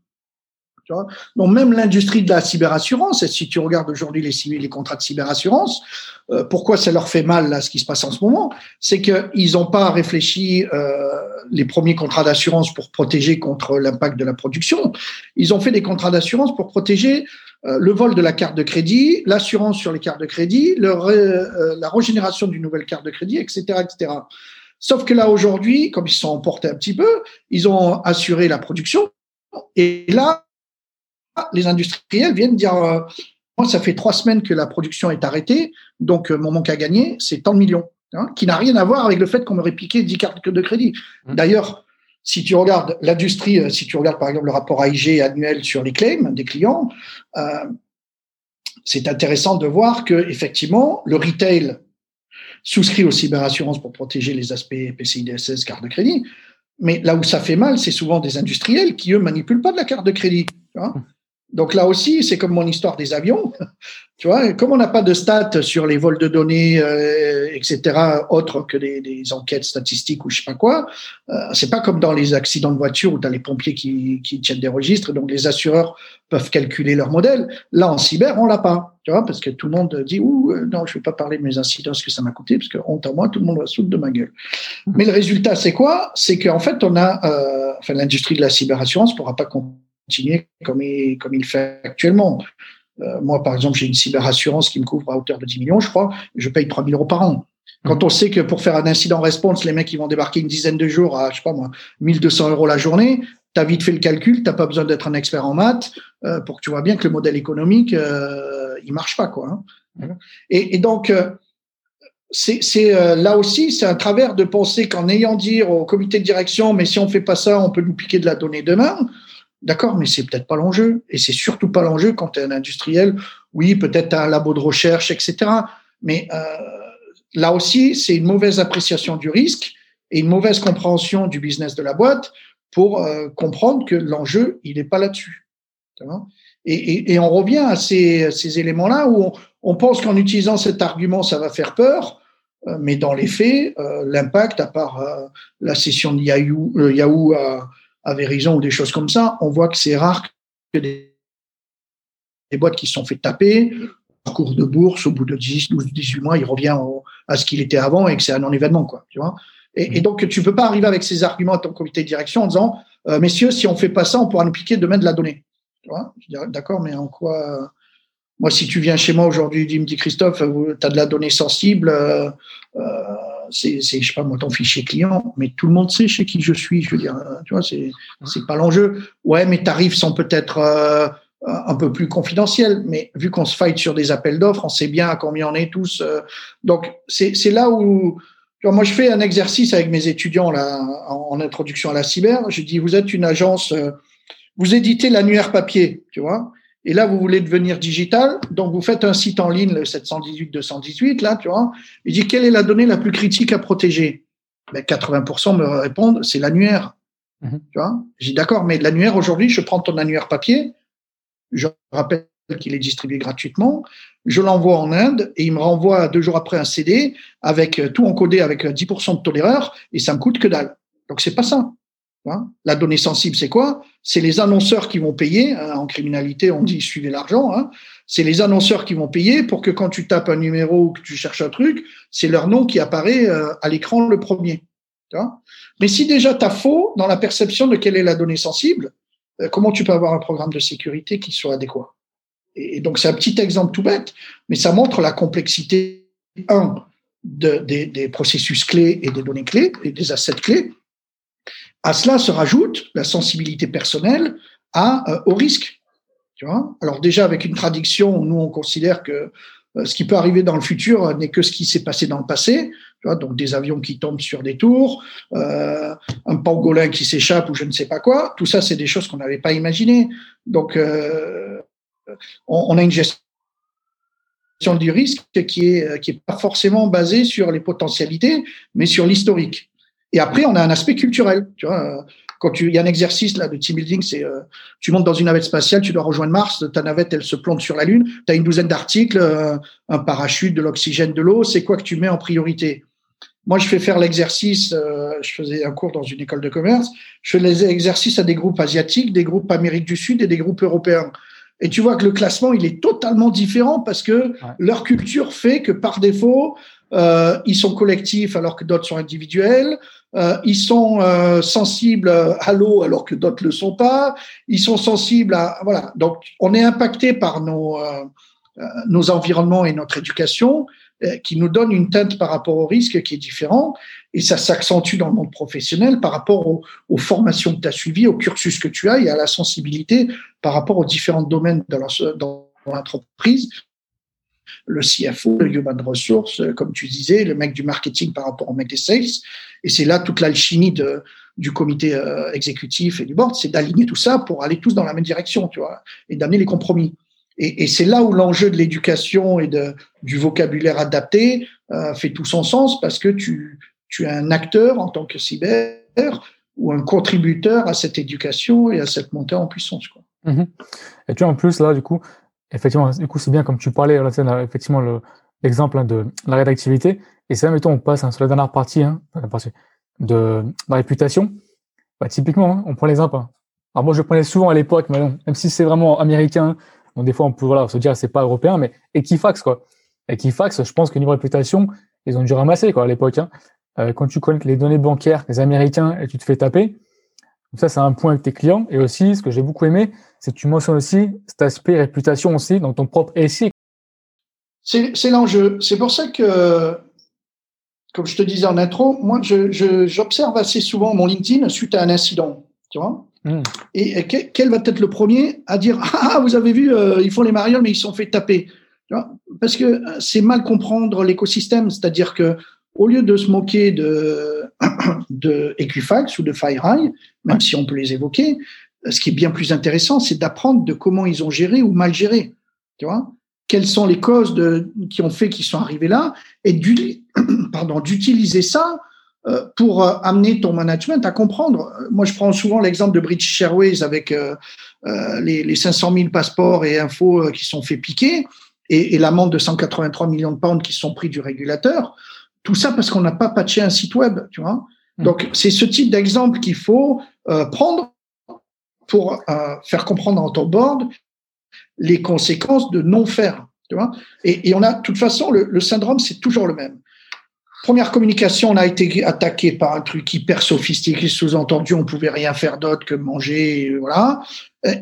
Speaker 3: Donc même l'industrie de la cyberassurance, et si tu regardes aujourd'hui les, les contrats de cyberassurance, euh, pourquoi ça leur fait mal là ce qui se passe en ce moment, c'est qu'ils n'ont pas réfléchi euh, les premiers contrats d'assurance pour protéger contre l'impact de la production. Ils ont fait des contrats d'assurance pour protéger euh, le vol de la carte de crédit, l'assurance sur les cartes de crédit, le, euh, la régénération d'une nouvelle carte de crédit, etc., etc. Sauf que là aujourd'hui, comme ils se sont emportés un petit peu, ils ont assuré la production. Et là, les industriels viennent dire euh, moi, ça fait trois semaines que la production est arrêtée, donc euh, mon manque à gagner, c'est tant de millions, hein, qui n'a rien à voir avec le fait qu'on m'aurait piqué 10 cartes de crédit. Mmh. D'ailleurs, si tu regardes l'industrie, euh, si tu regardes par exemple le rapport AIG annuel sur les claims des clients, c'est intéressant de voir que effectivement le retail souscrit aux cyberassurances pour protéger les aspects PCI DSS, carte de crédit. Mais là où ça fait mal, c'est souvent des industriels qui, eux, manipulent pas de la carte de crédit. Donc là aussi, c'est comme mon histoire des avions. [LAUGHS] Tu vois, comme on n'a pas de stats sur les vols de données, euh, etc., autres que des, des, enquêtes statistiques ou je sais pas quoi, euh, c'est pas comme dans les accidents de voiture où tu as les pompiers qui, qui tiennent des registres, donc les assureurs peuvent calculer leur modèle. Là, en cyber, on l'a pas, tu vois, parce que tout le monde dit ouh euh, non, je vais pas parler de mes incidents, ce que ça m'a coûté, parce que honte à moi, tout le monde va soude de ma gueule. Mais le résultat, c'est quoi? C'est qu'en fait, on a, euh, enfin, l'industrie de la cyberassurance pourra pas continuer comme il, comme il fait actuellement. Euh, moi, par exemple, j'ai une cyberassurance qui me couvre à hauteur de 10 millions, je crois. Je paye 3 000 euros par an. Quand mmh. on sait que pour faire un incident response, les mecs ils vont débarquer une dizaine de jours à, je sais pas moi, 1200 euros la journée, tu as vite fait le calcul, t'as pas besoin d'être un expert en maths euh, pour que tu vois bien que le modèle économique, euh, il marche pas. quoi. Hein. Et, et, donc, euh, c'est euh, là aussi, c'est un travers de penser qu'en ayant dit au comité de direction, mais si on fait pas ça, on peut nous piquer de la donnée demain. D'accord, mais c'est peut-être pas l'enjeu. Et c'est surtout pas l'enjeu quand tu es un industriel. Oui, peut-être un labo de recherche, etc. Mais euh, là aussi, c'est une mauvaise appréciation du risque et une mauvaise compréhension du business de la boîte pour euh, comprendre que l'enjeu, il n'est pas là-dessus. Et, on revient à ces, éléments-là où on, pense qu'en utilisant cet argument, ça va faire peur, euh, mais dans les faits, euh, l'impact, à part la session de Yahoo, Yahoo à avait raison ou des choses comme ça, on voit que c'est rare que des, boîtes qui se sont fait taper, cours de bourse, au bout de 10, 12, 18 mois, il revient à ce qu'il était avant et que c'est un non-événement, quoi, tu vois. Et, donc, tu peux pas arriver avec ces arguments à ton comité de direction en disant, euh, messieurs, si on fait pas ça, on pourra nous piquer demain de la donnée. Tu vois D'accord, mais en quoi Moi, si tu viens chez moi aujourd'hui, tu me dis, Christophe, tu as de la donnée sensible, euh, euh c'est, je sais pas moi, ton fichier client, mais tout le monde sait chez qui je suis. Je veux dire, tu vois, c'est, c'est pas l'enjeu. Ouais, mes tarifs sont peut-être euh, un peu plus confidentiels, mais vu qu'on se fight sur des appels d'offres, on sait bien à combien on est tous. Euh. donc, c'est, c'est là où, moi, je fais un exercice avec mes étudiants là, en, introduction à la cyber. Je dis, vous êtes une agence, euh, vous éditez l'annuaire papier, tu vois. Et là, vous voulez devenir digital, donc vous faites un site en ligne, le 718-218, là, tu vois. Il dit, quelle est la donnée la plus critique à protéger? Ben, 80% me répondent, c'est l'annuaire. Mhm. Tu vois? J'ai dit, d'accord, mais l'annuaire, aujourd'hui, je prends ton annuaire papier, je rappelle qu'il est distribué gratuitement. Je l'envoie en Inde et il me renvoie deux jours après un CD avec euh, tout encodé avec 10% euh, de d'erreur et ça me coûte que dalle. Donc c'est pas ça. Hein? La donnée sensible, c'est quoi? C'est les annonceurs qui vont payer. Hein. En criminalité, on dit suivez l'argent. Hein. C'est les annonceurs qui vont payer pour que quand tu tapes un numéro ou que tu cherches un truc, c'est leur nom qui apparaît euh, à l'écran le premier. Mais si déjà tu as faux dans la perception de quelle est la donnée sensible, comment tu peux avoir un programme de sécurité qui soit adéquat? Et donc, c'est un petit exemple tout bête, mais ça montre la complexité, des, des, processus clés et des données clés et des assets clés. À cela se rajoute la sensibilité personnelle à, euh, au risque. Tu vois Alors déjà, avec une traduction, nous, on considère que euh, ce qui peut arriver dans le futur n'est que ce qui s'est passé dans le passé. Tu vois donc des avions qui tombent sur des tours, euh, un pangolin qui s'échappe ou je ne sais pas quoi. Tout ça, c'est des choses qu'on n'avait pas imaginées. Donc, euh, on, a une gestion du risque qui est qui pas forcément basée sur les potentialités, mais sur l'historique. Et après, on a un aspect culturel. Tu vois, quand tu, il y a un exercice là de team building, c'est euh, tu montes dans une navette spatiale, tu dois rejoindre Mars, ta navette elle se plante sur la Lune, tu as une douzaine d'articles, euh, un parachute, de l'oxygène, de l'eau, c'est quoi que tu mets en priorité? Moi, je fais faire l'exercice, euh, je faisais un cours dans une école de commerce, je fais les exercices à des groupes asiatiques, des groupes Amérique du Sud et des groupes européens. Et tu vois que le classement, il est totalement différent parce que leur culture fait que par défaut, euh, ils sont collectifs alors que d'autres sont individuels. Euh, ils sont euh, sensibles à l'eau alors que d'autres le sont pas. Ils sont sensibles à voilà. Donc on est impacté par nos euh, nos environnements et notre éducation qui nous donne une teinte par rapport au risque qui est différent. Et ça s'accentue dans le monde professionnel par rapport aux, formations que tu as suivies, au cursus que tu as et à la sensibilité par rapport aux différents domaines dans l'entreprise. Le CFO, le Human Resource, euh, comme tu disais, le mec du marketing par rapport au mec des sales. Et c'est là toute l'alchimie du comité euh, exécutif et du board, c'est d'aligner tout ça pour aller tous dans la même direction, tu vois, et d'amener les compromis. Et, c'est là où l'enjeu de l'éducation et de, du vocabulaire adapté euh, fait tout son sens parce que tu, tu es un acteur en tant que cyber ou un contributeur à cette éducation et à cette montée en puissance.
Speaker 2: Mhm. Et tu en plus, là, du coup, effectivement, du coup, c'est bien comme tu parlais, là, effectivement, l'exemple hein, de l'arrêt d'activité. Et ça, mettons, on passe hein, sur la dernière partie, hein, de la réputation. Bah, typiquement, hein, on prend l'exemple. Alors moi, je prenais souvent à l'époque, mais même si c'est vraiment américain, donc des fois, on peut se dire c'est pas européen, mais Equifax, quoi. Equifax, je pense que niveau réputation, ils ont dû ramasser quoi à l'époque. Euh, quand tu connais les données bancaires des Américains et tu te fais taper, ça c'est un point avec tes clients. Et aussi, ce que j'ai beaucoup aimé, c'est que tu mentionnes aussi cet aspect réputation aussi dans ton propre SI.
Speaker 3: C'est l'enjeu. C'est pour ça que, comme je te disais en intro, moi j'observe assez souvent mon LinkedIn suite à un incident. Tu vois Hmm. Et quel va être le premier à dire ah vous avez vu euh, ils font les marioles mais ils sont fait taper parce que euh, c'est mal comprendre l'écosystème c'est-à-dire que au lieu de se moquer de [COUGHS] de Equifax ou de FireEye même si on peut les évoquer ce qui est bien plus intéressant c'est d'apprendre de comment ils ont géré ou mal géré tu quelles sont les causes qui ont fait qu'ils sont arrivés là et [COUGHS] d'utiliser ça euh, pour euh, amener ton management à comprendre. Moi, je prends souvent l'exemple de British Airways avec euh, les, les 500 000 passeports et infos qui sont fait piquer et l'amende de 183 millions de pounds qui sont pris du régulateur. Tout ça parce qu'on n'a pas patché un site web, tu vois. Hmm. Donc, c'est ce type d'exemple qu'il faut prendre pour faire comprendre en ton board les conséquences de non faire. Tu vois et, et on a, de toute façon, le, le syndrome, c'est toujours le même. Première communication, on a été attaqué par un truc hyper sophistiqué, sous-entendu, on pouvait rien faire d'autre que manger, voilà.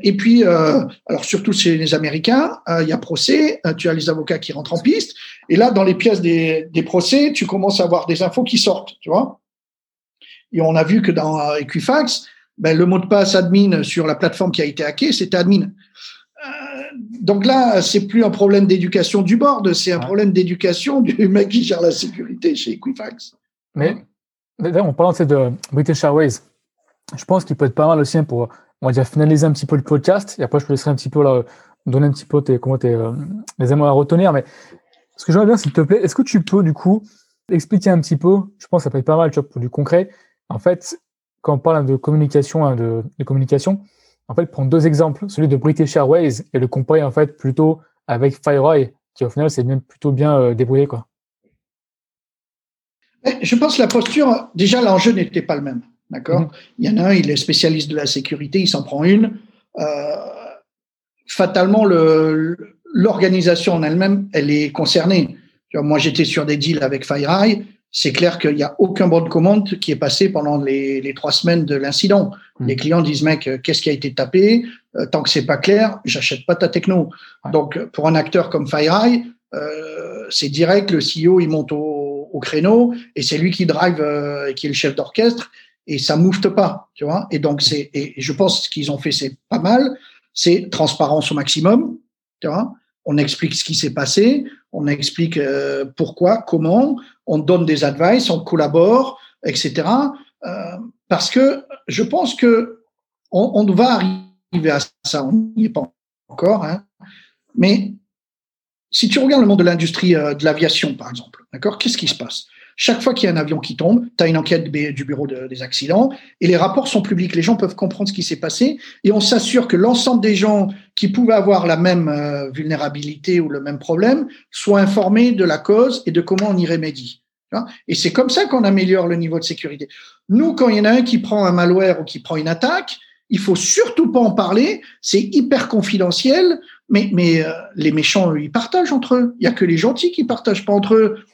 Speaker 3: Et puis, euh, alors surtout chez les Américains, euh, il y a procès, euh, tu as les avocats qui rentrent en piste, et là, dans les pièces des, des procès, tu commences à avoir des infos qui sortent, tu vois. Et on a vu que dans Equifax, ben, le mot de passe admin sur la plateforme qui a été hackée, c'était admin donc là, c'est plus un problème d'éducation du board, c'est un problème d'éducation du [LAUGHS] mec qui gère la sécurité chez Equifax.
Speaker 2: Mais d'ailleurs, en parlant de British Airways, je pense qu'il peut être pas mal aussi hein, pour, on va dire, finaliser un petit peu le podcast. Et après, je te laisserai un petit peu là, donner un petit peu tes, comment tes, euh, les éléments à retenir. Mais ce que j'aimerais bien, s'il te plaît, est-ce que tu peux, du coup, expliquer un petit peu, je pense que ça peut être pas mal, tu vois, pour du concret. En fait, quand on parle de communication, hein, de, de, communication, en fait, prendre deux exemples, celui de British Airways et le comparer, en fait, plutôt avec FireEye, qui au final, c'est bien, plutôt bien euh, débrouillé, quoi.
Speaker 3: Je pense que la posture, déjà, l'enjeu n'était pas le même. D'accord? Mhm. Il y en a un, il est spécialiste de la sécurité, il s'en prend une. Euh, fatalement, l'organisation en elle-même, elle est concernée. Moi, j'étais sur des deals avec FireEye. C'est clair qu'il n'y a aucun bon de commande qui est passé pendant les, trois semaines de l'incident. Mhm. Les clients disent, mec, qu'est-ce qui a été tapé? Euh, Tant que c'est pas clair, j'achète pas ta techno. Donc, pour un acteur comme FireEye, euh, c'est direct, le CEO, il monte au, au créneau et c'est lui qui drive, euh, qui est le chef d'orchestre et ça moufte pas, tu vois? Et donc c'est, et je pense qu'ils ont fait c'est pas mal, c'est transparence au maximum, tu vois? On explique ce qui s'est passé, on explique euh, pourquoi, comment, on donne des advice, on collabore, etc. Euh, parce que je pense que on, va arriver à ça, on n'y est pas encore, hein. mais si tu regardes le monde de l'industrie euh, de l'aviation, par exemple, d'accord, qu'est-ce qui se passe? Chaque fois qu'il y a un avion qui tombe, tu as une enquête du bureau des accidents et les rapports sont publics. Les gens peuvent comprendre ce qui s'est passé et on s'assure que l'ensemble des gens qui pouvaient avoir la même euh, vulnérabilité ou le même problème soient informés de la cause et de comment on y remédie. Et c'est comme ça qu'on améliore le niveau de sécurité. Nous, quand il y en a un qui prend un malware ou qui prend une attaque, il faut surtout pas en parler. C'est hyper confidentiel. Mais, mais euh, les méchants, ils partagent entre eux. Il y a que les gentils qui partagent pas entre eux.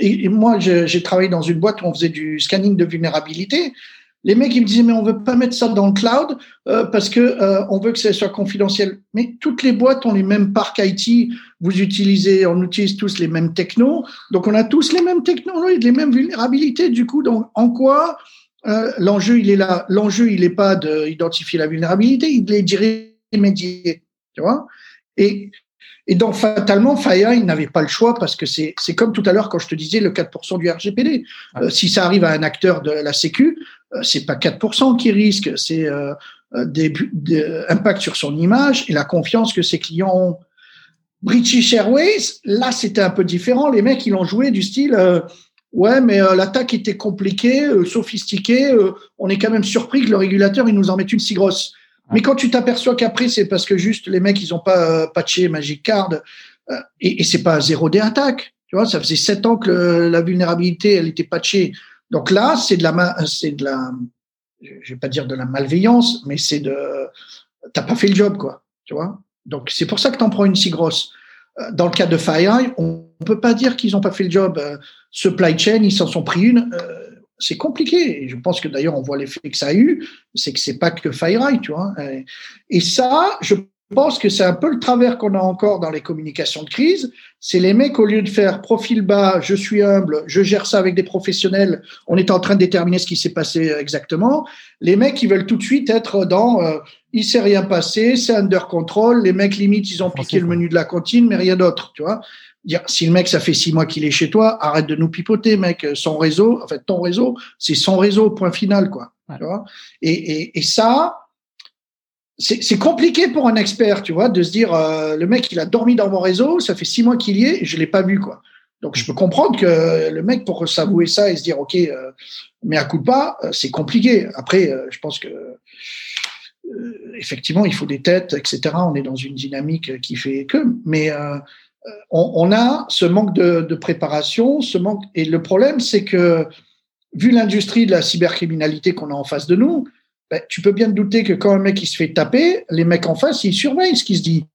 Speaker 3: Et, moi, j'ai travaillé dans une boîte où on faisait du scanning de vulnérabilité. Les mecs, ils me disaient, mais on veut pas mettre ça dans le cloud euh, parce que euh, on veut que ça soit confidentiel. Mais toutes les boîtes ont les mêmes parcs IT. Vous utilisez, on utilise tous les mêmes technos. Donc, on a tous les mêmes technologies, les mêmes vulnérabilités. Du coup, donc, en quoi euh, l'enjeu, il est là? L'enjeu, il n'est pas d'identifier la vulnérabilité, il est d'y remédier. Tu vois? Et et donc, fatalement, Faya, il n'avait pas le choix parce que c'est comme tout à l'heure quand je te disais le 4% du RGPD. Euh, si ça arrive à un acteur de la Sécu, c'est pas 4% qui risque, c'est euh, des, des impacts sur son image et la confiance que ses clients ont. British Airways, là, c'était un peu différent. Les mecs, ils ont joué du style, ouais, mais l'attaque était compliquée, sophistiquée. on est quand même surpris que le régulateur, il nous en mette une si grosse. Mais quand tu t'aperçois qu'après, c'est parce que juste les mecs, ils ont pas euh, patché Magic Card, euh, et, et c'est pas zéro des attaques. Tu vois, ça faisait sept ans que la vulnérabilité, elle était patchée. Donc là, c'est de la, c'est de la, je vais pas dire de la malveillance, mais c'est de, t'as pas fait le job, quoi. Tu vois. Donc c'est pour ça que t'en prends une si grosse. Euh, dans le cas de FireEye, on peut pas dire qu'ils ont pas fait le job. Supply chain, ils s'en sont pris une c'est compliqué. Je pense que d'ailleurs, on voit l'effet que ça a eu, c'est que c'est pas que FireEye, tu vois. Et ça, je pense que c'est un peu le travers qu'on a encore dans les communications de crise. C'est les mecs, au lieu de faire profil bas, je suis humble, je gère ça avec des professionnels, on est en train de déterminer ce qui s'est passé exactement. Les mecs, ils veulent tout de suite être dans, euh, il s'est rien passé, c'est under control. Les mecs, limite, ils ont piqué le menu de la cantine, mais rien d'autre, tu vois si le mec, ça fait six mois qu'il est chez toi, arrête de nous pipoter, mec. Son réseau, en fait, ton réseau, c'est son réseau, point final, quoi. Tu vois et, et, et, ça, c'est compliqué pour un expert, tu vois, de se dire, euh, le mec, il a dormi dans mon réseau, ça fait six mois qu'il y est, et je l'ai pas vu, quoi. Donc, je peux comprendre que le mec, pour s'avouer ça et se dire, OK, euh, mais à coup de pas, euh, c'est compliqué. Après, je pense que, effectivement, il faut des têtes, etc. On est dans une dynamique qui fait que, mais on, a ce manque de, préparation, ce manque. Et le problème, c'est que vu l'industrie de la cybercriminalité qu'on a en face de nous, ben, tu peux bien te douter que quand un mec il se fait taper, les mecs en face ils surveillent ce qui se dit.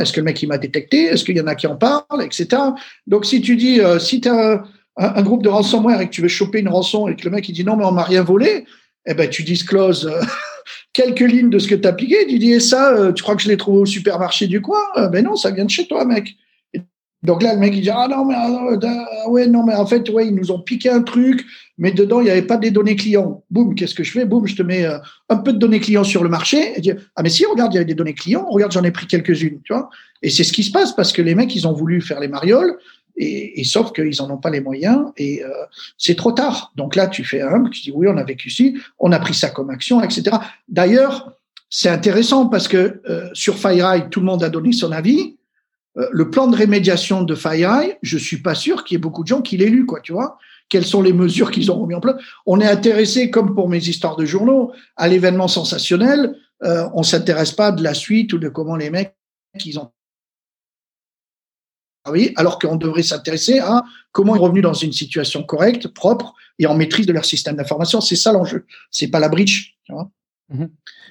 Speaker 3: Est-ce que le mec il m'a détecté? Est-ce qu'il y en a qui en parlent, etc. Donc si tu dis, euh, si tu as un, groupe de ransomware et que tu veux choper une rançon et que le mec il dit non mais on m'a rien volé, eh ben tu discloses euh, [LAUGHS] quelques lignes de ce que tu as piqué, tu dis, et ça, euh, tu crois que je l'ai trouvé au supermarché du coin? Ben non, ça vient de chez toi, mec. donc là, le mec, il dit, ah non, mais ah, ah ouais, non, mais en fait, ouais, ils nous ont piqué un truc, mais dedans, il n'y avait pas des données clients. Boum, qu'est-ce que je fais? Boum, je te mets euh, un peu de données clients sur le marché. Et dis, ah, mais si, regarde, il y avait des données clients, regarde, j'en ai pris quelques-unes, tu vois. Et c'est ce qui se passe parce que les mecs, ils ont voulu faire les marioles et, et sauf qu'ils en ont pas les moyens et euh, c'est trop tard. Donc là, tu fais un, tu dis oui, on a vécu ci, on a pris ça comme action, etc. D'ailleurs, c'est intéressant parce que euh, sur FireEye, tout le monde a donné son avis. Le plan de rémédiation de FireEye, je suis pas sûr qu'il y ait beaucoup de gens qui l'aient lu, quoi, tu vois. Quelles sont les mesures qu'ils ont mis en place? On est intéressé, comme pour mes histoires de journaux, à l'événement sensationnel. Euh, on s'intéresse pas de la suite ou de comment les mecs ils ont oui, alors qu'on devrait s'intéresser à comment ils sont revenus dans une situation correcte, propre et en maîtrise de leur système d'information. C'est ça l'enjeu. C'est pas la breach. Tu vois mmh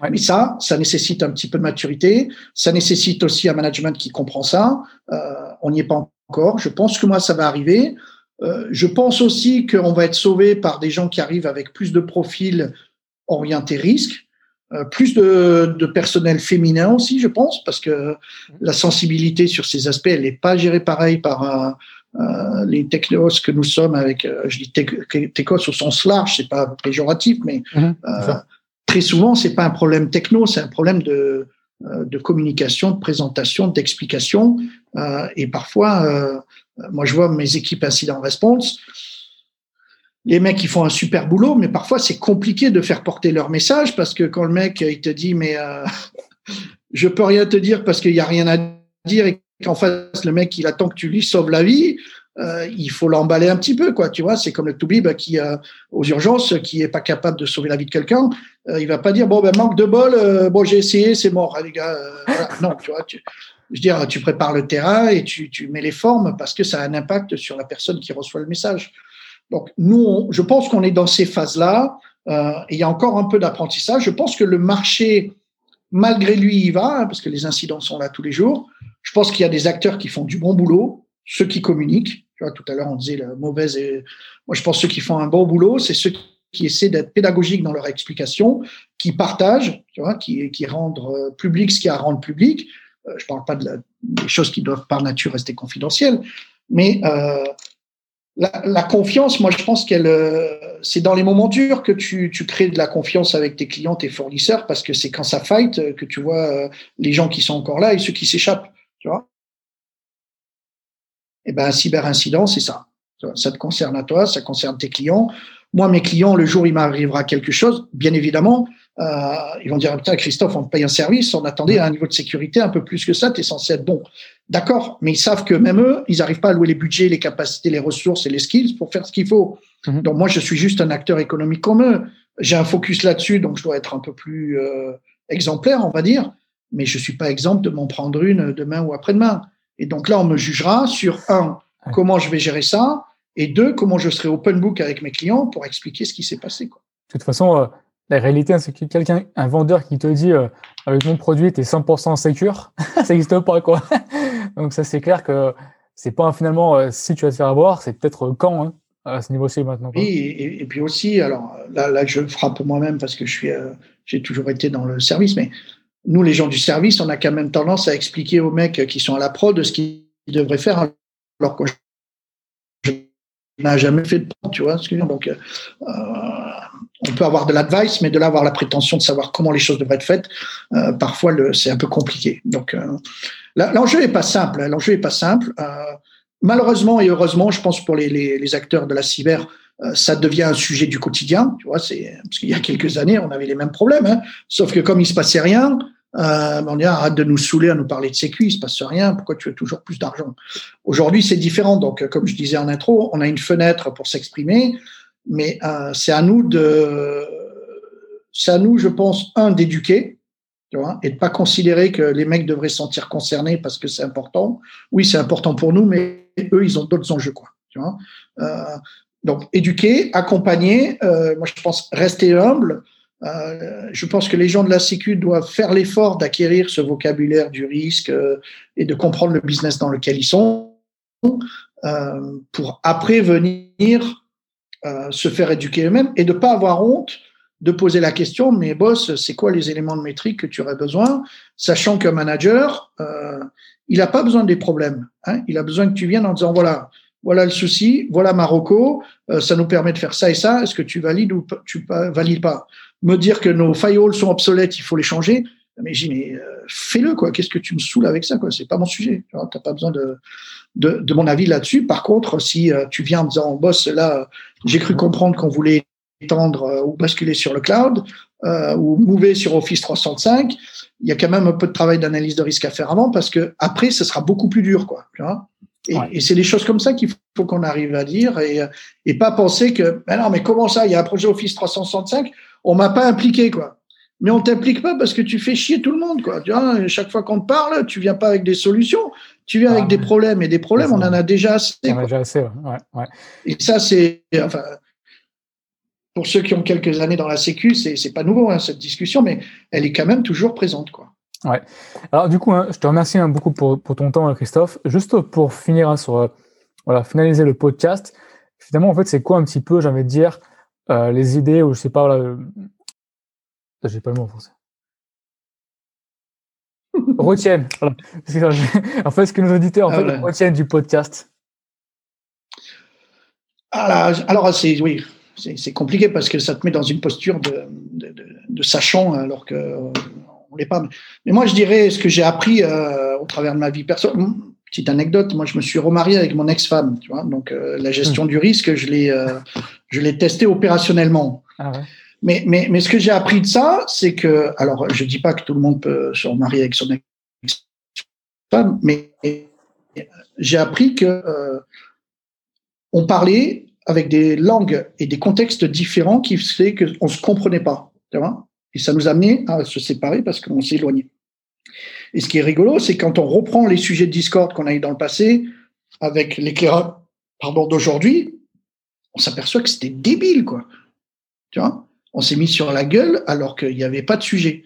Speaker 3: Mais ça, ça nécessite un petit peu de maturité. Ça nécessite aussi un management qui comprend ça. Euh, on n'y est pas encore. Je pense que moi, ça va arriver. Euh, je pense aussi qu'on va être sauvé par des gens qui arrivent avec plus de profils orientés risque. Euh, plus de, de, personnel féminin aussi, je pense, parce que la sensibilité sur ces aspects, elle n'est pas gérée pareil par euh, euh les technos que nous sommes avec, euh, je dis techos au sens large, c'est pas péjoratif, mais mmh, très souvent, c'est pas un problème techno, c'est un problème de, de communication, de présentation, d'explication, et parfois, moi je vois mes équipes incident response, les mecs ils font un super boulot, mais parfois c'est compliqué de faire porter leur message parce que quand le mec il te dit mais euh, je peux rien te dire parce qu'il y a rien à dire et qu'en face le mec il attend que tu lui sauves la vie, euh, il faut l'emballer un petit peu quoi. Tu vois, c'est comme le toubib qui euh, aux urgences qui est pas capable de sauver la vie de quelqu'un, euh, il va pas dire bon ben manque de bol, euh, bon j'ai essayé c'est mort hein, les gars. Voilà. Non, tu vois. Tu, je veux dire, tu prépares le terrain et tu, tu mets les formes parce que ça a un impact sur la personne qui reçoit le message. Donc, nous, je pense qu'on est dans ces phases-là. Euh, il y a encore un peu d'apprentissage. Je pense que le marché, malgré lui, y va, hein, parce que les incidents sont là tous les jours. Je pense qu'il y a des acteurs qui font du bon boulot, ceux qui communiquent. Tu vois, tout à l'heure, on disait la mauvaise. Et... Moi, je pense que ceux qui font un bon boulot, c'est ceux qui essaient d'être pédagogiques dans leur explication, qui partagent, tu vois, qui, qui rendent euh, public ce qu'il y a à rendre public. Euh, je parle pas de la, des choses qui doivent par nature rester confidentielles, mais euh, la, confiance, moi, je pense qu'elle, euh, c'est dans les moments durs que tu, tu, crées de la confiance avec tes clients, tes fournisseurs, parce que c'est quand ça fight que tu vois euh, les gens qui sont encore là et ceux qui s'échappent, tu vois. Eh ben, un cyber incident, c'est ça. Ça te concerne à toi, ça concerne tes clients. Moi, mes clients, le jour où il m'arrivera quelque chose, bien évidemment, euh, ils vont dire putain Christophe, on te paye un service, on attendait à un niveau de sécurité un peu plus que ça, tu es censé être bon. D'accord, mais ils savent que même eux, ils n'arrivent pas à louer les budgets, les capacités, les ressources et les skills pour faire ce qu'il faut. Mhm. Donc moi, je suis juste un acteur économique comme eux. J'ai un focus là-dessus, donc je dois être un peu plus euh, exemplaire, on va dire. Mais je suis pas exemple de m'en prendre une demain ou après-demain. Et donc là, on me jugera sur un, comment je vais gérer ça, et deux, comment je serai open book avec mes clients pour expliquer ce qui s'est passé. Quoi.
Speaker 2: De toute façon, euh, la réalité, c'est que quelqu'un, un vendeur qui te dit euh, avec mon produit, tu es 100% sécure, ça n'existe pas quoi. [LAUGHS] Donc ça, c'est clair que c'est pas finalement euh, si tu vas te faire avoir, c'est peut-être quand hein, à ce niveau-ci maintenant.
Speaker 3: Oui, et, puis aussi, alors là, là je frappe moi-même parce que je suis, j'ai toujours été dans le service, mais nous, les gens du service, on a quand même tendance à expliquer aux mecs qui sont à la prod ce qu'ils devraient faire, alors que je n'ai jamais fait de prod, tu vois. Donc, euh, on peut avoir de l'advice, mais de là avoir la prétention de savoir comment les choses devraient être faites, euh, parfois c'est un peu compliqué. Donc euh, l'enjeu est pas simple. Hein. l'enjeu est pas simple. Malheureusement et heureusement, je pense pour les, acteurs de la cyber, ça devient un sujet du quotidien. Tu vois, c'est parce qu'il y a quelques années, on avait les mêmes problèmes. Hein. sauf que comme il se passait rien, on dit arrête de nous saouler à nous parler de sécu, il se passe rien. Pourquoi tu veux toujours plus d'argent? Aujourd'hui, c'est différent. Donc, comme je disais en intro, on a une fenêtre pour s'exprimer mais euh, c'est à nous de, c'est à nous, je pense, un d'éduquer, tu vois, et de pas considérer que les mecs devraient se sentir concernés parce que c'est important. Oui, c'est important pour nous, mais eux, ils ont d'autres enjeux, quoi. Tu vois. Euh, donc, éduquer, accompagner. Euh, moi, je pense rester humble. Euh, je pense que les gens de la Sécu doivent faire l'effort d'acquérir ce vocabulaire du risque euh, et de comprendre le business dans lequel ils sont euh, pour après venir se faire éduquer eux-mêmes et de pas avoir honte de poser la question, mais boss, c'est quoi les éléments de métrique que tu aurais besoin, sachant qu'un manager, il n'a pas besoin des problèmes. Hein, il a besoin que tu viennes en disant, voilà, voilà le souci, voilà Marocco, ça nous permet de faire ça et ça, est-ce que tu valides ou tu valides pas? Me dire que nos firewalls sont obsolètes, il faut les changer, Mais j'ai mais euh, fais-le quoi. Qu'est-ce que tu me saoules avec ça quoi? C'est pas mon sujet. Tu n'as pas besoin de, mon avis là-dessus. Par contre, si euh, tu viens en disant boss là, j'ai cru comprendre qu'on voulait étendre euh, ou basculer sur le cloud ou mouver sur Office 365, il y a quand même un peu de travail d'analyse de risque à faire avant parce que après, ce sera beaucoup plus dur quoi. Et, et c'est des choses comme ça qu'il faut qu'on arrive à dire et, et pas penser que ben non mais comment ça? Il y a un projet Office 365 on m'a pas impliqué quoi mais on t'implique pas parce que tu fais chier tout le monde, quoi. Tu vois, chaque fois qu'on te parle, tu viens pas avec des solutions, tu viens avec ah, des problèmes et des problèmes, on en a déjà assez.
Speaker 2: On en a déjà assez, ouais. ouais.
Speaker 3: Et ça, c'est, enfin, pour ceux qui ont quelques années dans la Sécu, c'est, c'est pas nouveau hein, cette discussion, mais elle est quand même toujours présente, quoi.
Speaker 2: Ouais. Alors du coup, hein, je te remercie hein, beaucoup pour, pour, ton temps, Christophe. Juste pour finir hein, sur, euh, voilà, finaliser le podcast. Finalement, en fait, c'est quoi un petit peu, j'ai envie de dire, euh, les idées ou je sais pas, voilà, j'ai pas le mot en français. [LAUGHS] retiennent. En fait, ce que nos auditeurs en ah fait, retiennent du podcast.
Speaker 3: Ah alors, c'est oui, c'est compliqué parce que ça te met dans une posture de, de, sachant alors que euh, on l'est pas. Mais moi, je dirais ce que j'ai appris euh, au travers de ma vie personnelle. Petite anecdote, moi, je me suis remarié avec mon ex-femme, tu vois. Donc, euh, la gestion hum. du risque, je l'ai, je l'ai testé opérationnellement. Ah ouais. Mais, mais, mais ce que j'ai appris de ça, c'est que, alors, je dis pas que tout le monde peut se remarier avec son ex-femme, mais j'ai appris que euh, on parlait avec des langues et des contextes différents qui fait qu'on se comprenait pas, tu vois Et ça nous a amené à se séparer parce qu'on s'est éloigné. Et ce qui est rigolo, c'est quand on reprend les sujets de discorde qu'on a eu dans le passé avec l'éclairage, pardon, d'aujourd'hui, on s'aperçoit que c'était débile, quoi. Tu vois? On s'est mis sur la gueule alors qu'il n'y avait pas de sujet.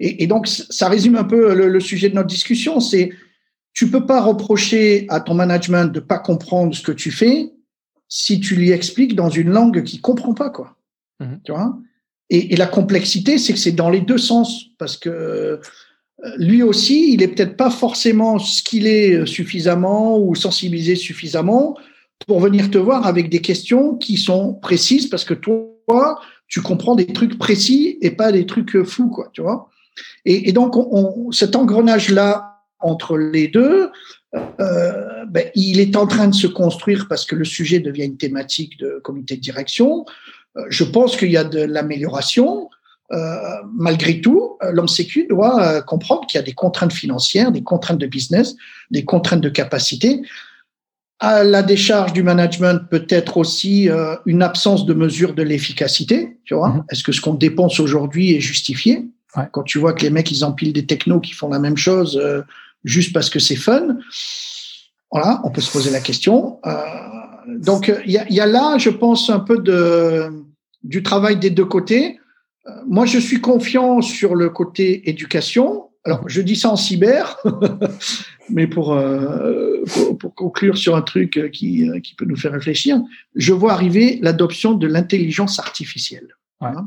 Speaker 3: Et, donc, ça résume un peu le, sujet de notre discussion. C'est tu peux pas reprocher à ton management de pas comprendre ce que tu fais si tu lui expliques dans une langue qu'il comprend pas, quoi. Mhm. Tu vois? Et, la complexité, c'est que c'est dans les deux sens parce que euh, lui aussi, il est peut-être pas forcément ce qu'il est suffisamment ou sensibilisé suffisamment pour venir te voir avec des questions qui sont précises parce que toi, tu comprends des trucs précis et pas des trucs fous, quoi, tu vois. Et, donc, on, cet engrenage-là entre les deux, euh, ben, il est en train de se construire parce que le sujet devient une thématique de comité de direction. Euh, je pense qu'il y a de l'amélioration. Euh, malgré tout, l'homme sécu doit comprendre qu'il y a des contraintes financières, des contraintes de business, des contraintes de capacité à la décharge du management peut être aussi euh, une absence de mesure de l'efficacité. Tu vois, mhm. est-ce que ce qu'on dépense aujourd'hui est justifié? Quand tu vois que les mecs ils empilent des technos qui font la même chose euh, juste parce que c'est fun, voilà, on peut se poser la question. Euh, donc il y a, y a, là, je pense, un peu de du travail des deux côtés. moi, je suis confiant sur le côté éducation. Alors, je dis ça en cyber, [LAUGHS] mais euh, pour, pour, conclure sur un truc euh, qui, euh, qui peut nous faire réfléchir, je vois arriver l'adoption de l'intelligence artificielle. Hein.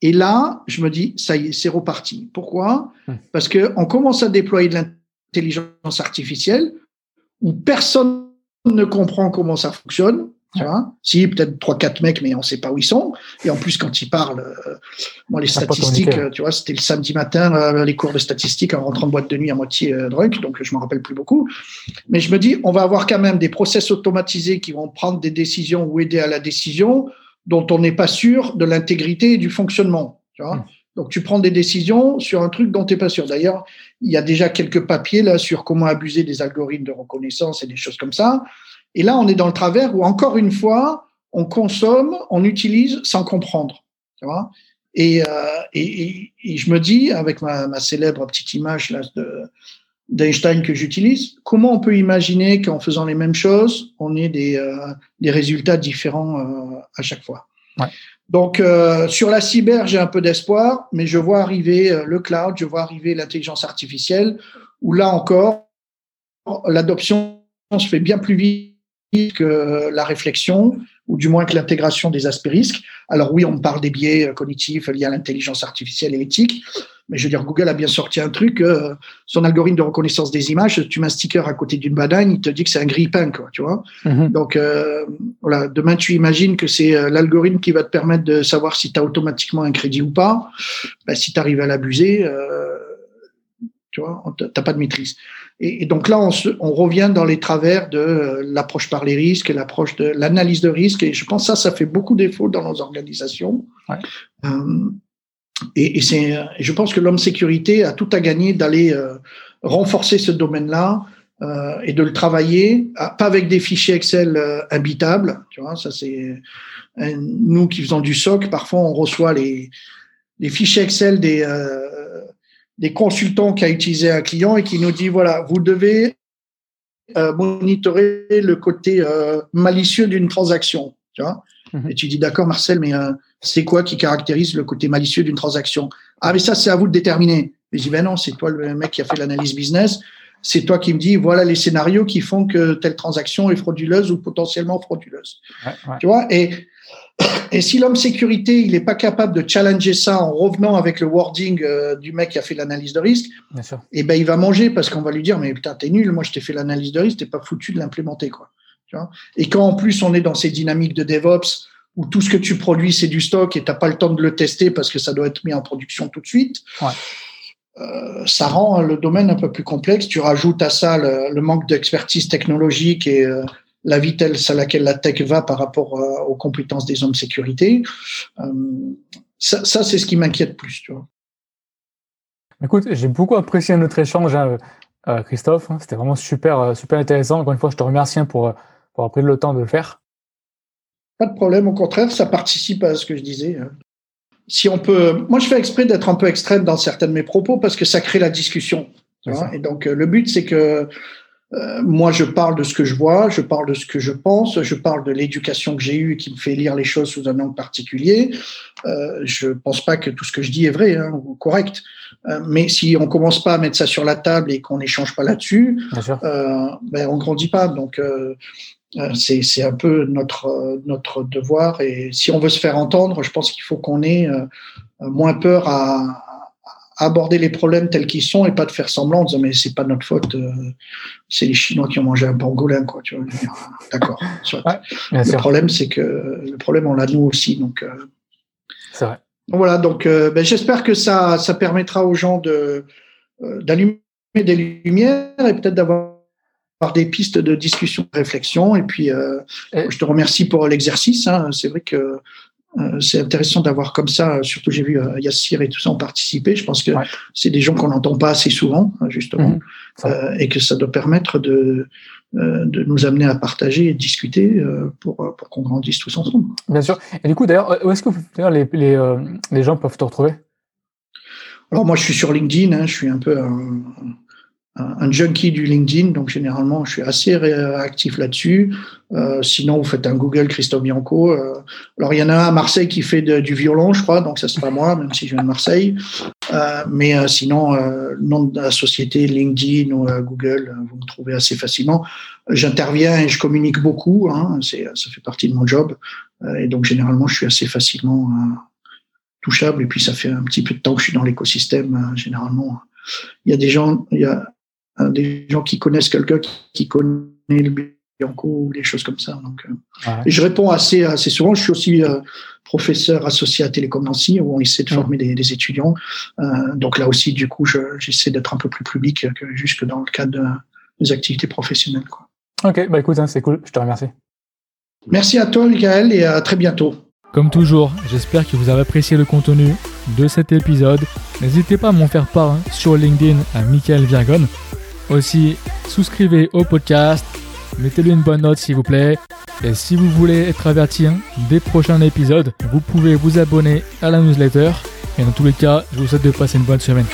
Speaker 3: Et là, je me dis, ça y est, c'est reparti. Pourquoi? Hum. Parce que on commence à déployer de l'intelligence artificielle où personne ne comprend comment ça fonctionne. Tu vois? Si, peut-être trois, quatre mecs, mais on sait pas où ils sont. Et en plus, quand ils parlent, euh, moi, les statistiques, tu vois, c'était le samedi matin, euh, les cours de statistiques en rentrant de boîte de nuit à moitié euh, drunk, donc je me rappelle plus beaucoup. Mais je me dis, on va avoir quand même des process automatisés qui vont prendre des décisions ou aider à la décision dont on n'est pas sûr de l'intégrité et du fonctionnement. Tu vois? Mmh. Donc, tu prends des décisions sur un truc dont tu n'es pas sûr. D'ailleurs, il y a déjà quelques papiers là sur comment abuser des algorithmes de reconnaissance et des choses comme ça. Et là, on est dans le travers où, encore une fois, on consomme, on utilise sans comprendre. Tu vois et, euh, et, et, je me dis, avec ma, ma célèbre petite image là, de, d'Einstein que j'utilise, comment on peut imaginer qu'en faisant les mêmes choses, on ait des, euh, des résultats différents euh, à chaque fois ouais. Donc, euh, sur la cyber, j'ai un peu d'espoir, mais je vois arriver le cloud, je vois arriver l'intelligence artificielle, où là encore, l'adoption se fait bien plus vite que la réflexion, ou du moins que l'intégration des aspects risques. Alors oui, on parle des biais cognitifs liés à l'intelligence artificielle et l'éthique, mais je veux dire, Google a bien sorti un truc, euh, son algorithme de reconnaissance des images, tu mets un sticker à côté d'une banane, il te dit que c'est un grille-pain, quoi, tu vois.
Speaker 2: Mhm.
Speaker 3: Donc, euh, voilà, demain, tu imagines que c'est euh, l'algorithme qui va te permettre de savoir si tu as automatiquement un crédit ou pas. Ben, si tu arrives à l'abuser, euh, tu vois, t'as pas de maîtrise. Et, et donc là, on, se, on, revient dans les travers de euh, l'approche par les risques, l'approche de l'analyse de risque. Et je pense que ça, ça fait beaucoup défaut dans nos organisations.
Speaker 2: Ouais.
Speaker 3: Euh, et, et c'est, je pense que l'homme sécurité a tout à gagner d'aller euh, renforcer ce domaine-là euh, et de le travailler, pas avec des fichiers Excel euh, habitables. Tu vois, ça c'est nous qui faisons du SOC. Parfois, on reçoit les, les fichiers Excel des euh, des consultants qu'a utilisé un client et qui nous dit voilà, vous devez euh, monitorer le côté euh, malicieux d'une transaction. Tu vois
Speaker 2: Mhm.
Speaker 3: Et tu dis d'accord, Marcel, mais euh, c'est quoi qui caractérise le côté malicieux d'une transaction? Ah, mais ça, c'est à vous de déterminer. Mais je dis ben non, c'est toi le mec qui a fait l'analyse business. C'est toi qui me dis voilà les scénarios qui font que telle transaction est frauduleuse ou potentiellement frauduleuse.
Speaker 2: Ouais, ouais.
Speaker 3: Tu vois Et et si l'homme sécurité, il n'est pas capable de challenger ça en revenant avec le wording euh, du mec qui a fait l'analyse de risque,
Speaker 2: Bien sûr.
Speaker 3: eh ben il va manger parce qu'on va lui dire mais putain t'es nul, moi je t'ai fait l'analyse de risque, t'es pas foutu de l'implémenter quoi. Tu vois? Et quand en plus on est dans ces dynamiques de DevOps où tout ce que tu produis c'est du stock et t'as pas le temps de le tester parce que ça doit être mis en production tout de suite.
Speaker 2: Ouais.
Speaker 3: Euh, ça rend le domaine un peu plus complexe. Tu rajoutes à ça le, le manque d'expertise technologique et euh, la vitesse à laquelle la tech va par rapport euh, aux compétences des hommes de sécurité. Euh, ça, ça c'est ce qui m'inquiète plus. Tu vois.
Speaker 2: Écoute, j'ai beaucoup apprécié notre échange, hein, euh, Christophe. C'était vraiment super, super intéressant. Encore une fois, je te remercie hein, pour, pour avoir pris le temps de le faire.
Speaker 3: Pas de problème, au contraire, ça participe à ce que je disais. hein. Si on peut, moi je fais exprès d'être un peu extrême dans certains de mes propos parce que ça crée la discussion. Tu vois et donc le but c'est que euh, moi je parle de ce que je vois, je parle de ce que je pense, je parle de l'éducation que j'ai eue qui me fait lire les choses sous un angle particulier. Euh, je pense pas que tout ce que je dis est vrai hein, ou correct, euh, mais si on commence pas à mettre ça sur la table et qu'on n'échange pas là-dessus, euh, ben on grandit pas. Donc euh, c'est un peu notre notre devoir et si on veut se faire entendre, je pense qu'il faut qu'on ait euh, moins peur à aborder les problèmes tels qu'ils sont et pas de faire semblant en disant mais c'est pas notre faute, euh, c'est les Chinois qui ont mangé un pangolin quoi. Tu vois, d'accord.
Speaker 2: Ouais,
Speaker 3: Le problème c'est que le problème on l'a nous aussi donc. euh,
Speaker 2: c'est vrai.
Speaker 3: voilà, donc euh, ben, j'espère que ça, ça permettra aux gens de d'allumer des lumières et peut-être d'avoir des pistes de discussion, de réflexion. Et puis,
Speaker 2: Et-
Speaker 3: je te remercie pour l'exercice. hein. C'est vrai que c'est intéressant d'avoir comme ça, surtout j'ai vu euh, Yassir et tout ça ont participé. Je pense que
Speaker 2: Ouais.
Speaker 3: c'est des gens qu'on n'entend pas assez souvent, hein, justement,
Speaker 2: Mhm.
Speaker 3: Euh, et que ça doit permettre de, euh, de nous amener à partager et discuter euh, pour, pour qu'on grandisse tous ensemble.
Speaker 2: Bien sûr. Et du coup, d'ailleurs, où est-ce que les, les, euh, les gens peuvent te retrouver?
Speaker 3: Alors moi, je suis sur LinkedIn, hein, je suis un peu un, un, un junkie du LinkedIn, donc généralement, je suis assez réactif là-dessus. Euh, sinon, vous faites un Google Christophe Bianco. Euh, alors, il y en a un à Marseille qui fait du violon, je crois, donc ça c'est pas moi, même si je viens de Marseille. Euh, mais sinon, nom de la société LinkedIn ou Google, vous me trouvez assez facilement. J'interviens et je communique beaucoup, hein, c'est, ça fait partie de mon job. Et donc, généralement, je suis assez facilement touchable. Et puis, ça fait un petit peu de temps que je suis dans l'écosystème. généralement, il y a des gens, il y a des gens qui connaissent quelqu'un qui, qui connaît le Bianco ou des choses comme ça. Donc, euh,
Speaker 2: Ouais.
Speaker 3: et je réponds assez, assez souvent. Je suis aussi euh, professeur associé à Télécom Nancy où on essaie de former des, des étudiants. Euh, donc là aussi, du coup, je- j'essaie d'être un peu plus public que juste dans le cadre de, des activités professionnelles. Quoi.
Speaker 2: Ok, bah écoute, hein, c'est cool. Je te remercie.
Speaker 3: Merci à toi, Michael, et à très bientôt.
Speaker 1: Comme toujours, j'espère que vous avez apprécié le contenu de cet épisode. N'hésitez pas à m'en faire part hein, sur LinkedIn à Michael Virgon. Aussi, souscrivez au podcast, mettez-lui une bonne note s'il vous plaît. Et si vous voulez être averti hein, des prochains épisodes, vous pouvez vous abonner à la newsletter. Et dans tous les cas, je vous souhaite de passer une bonne semaine.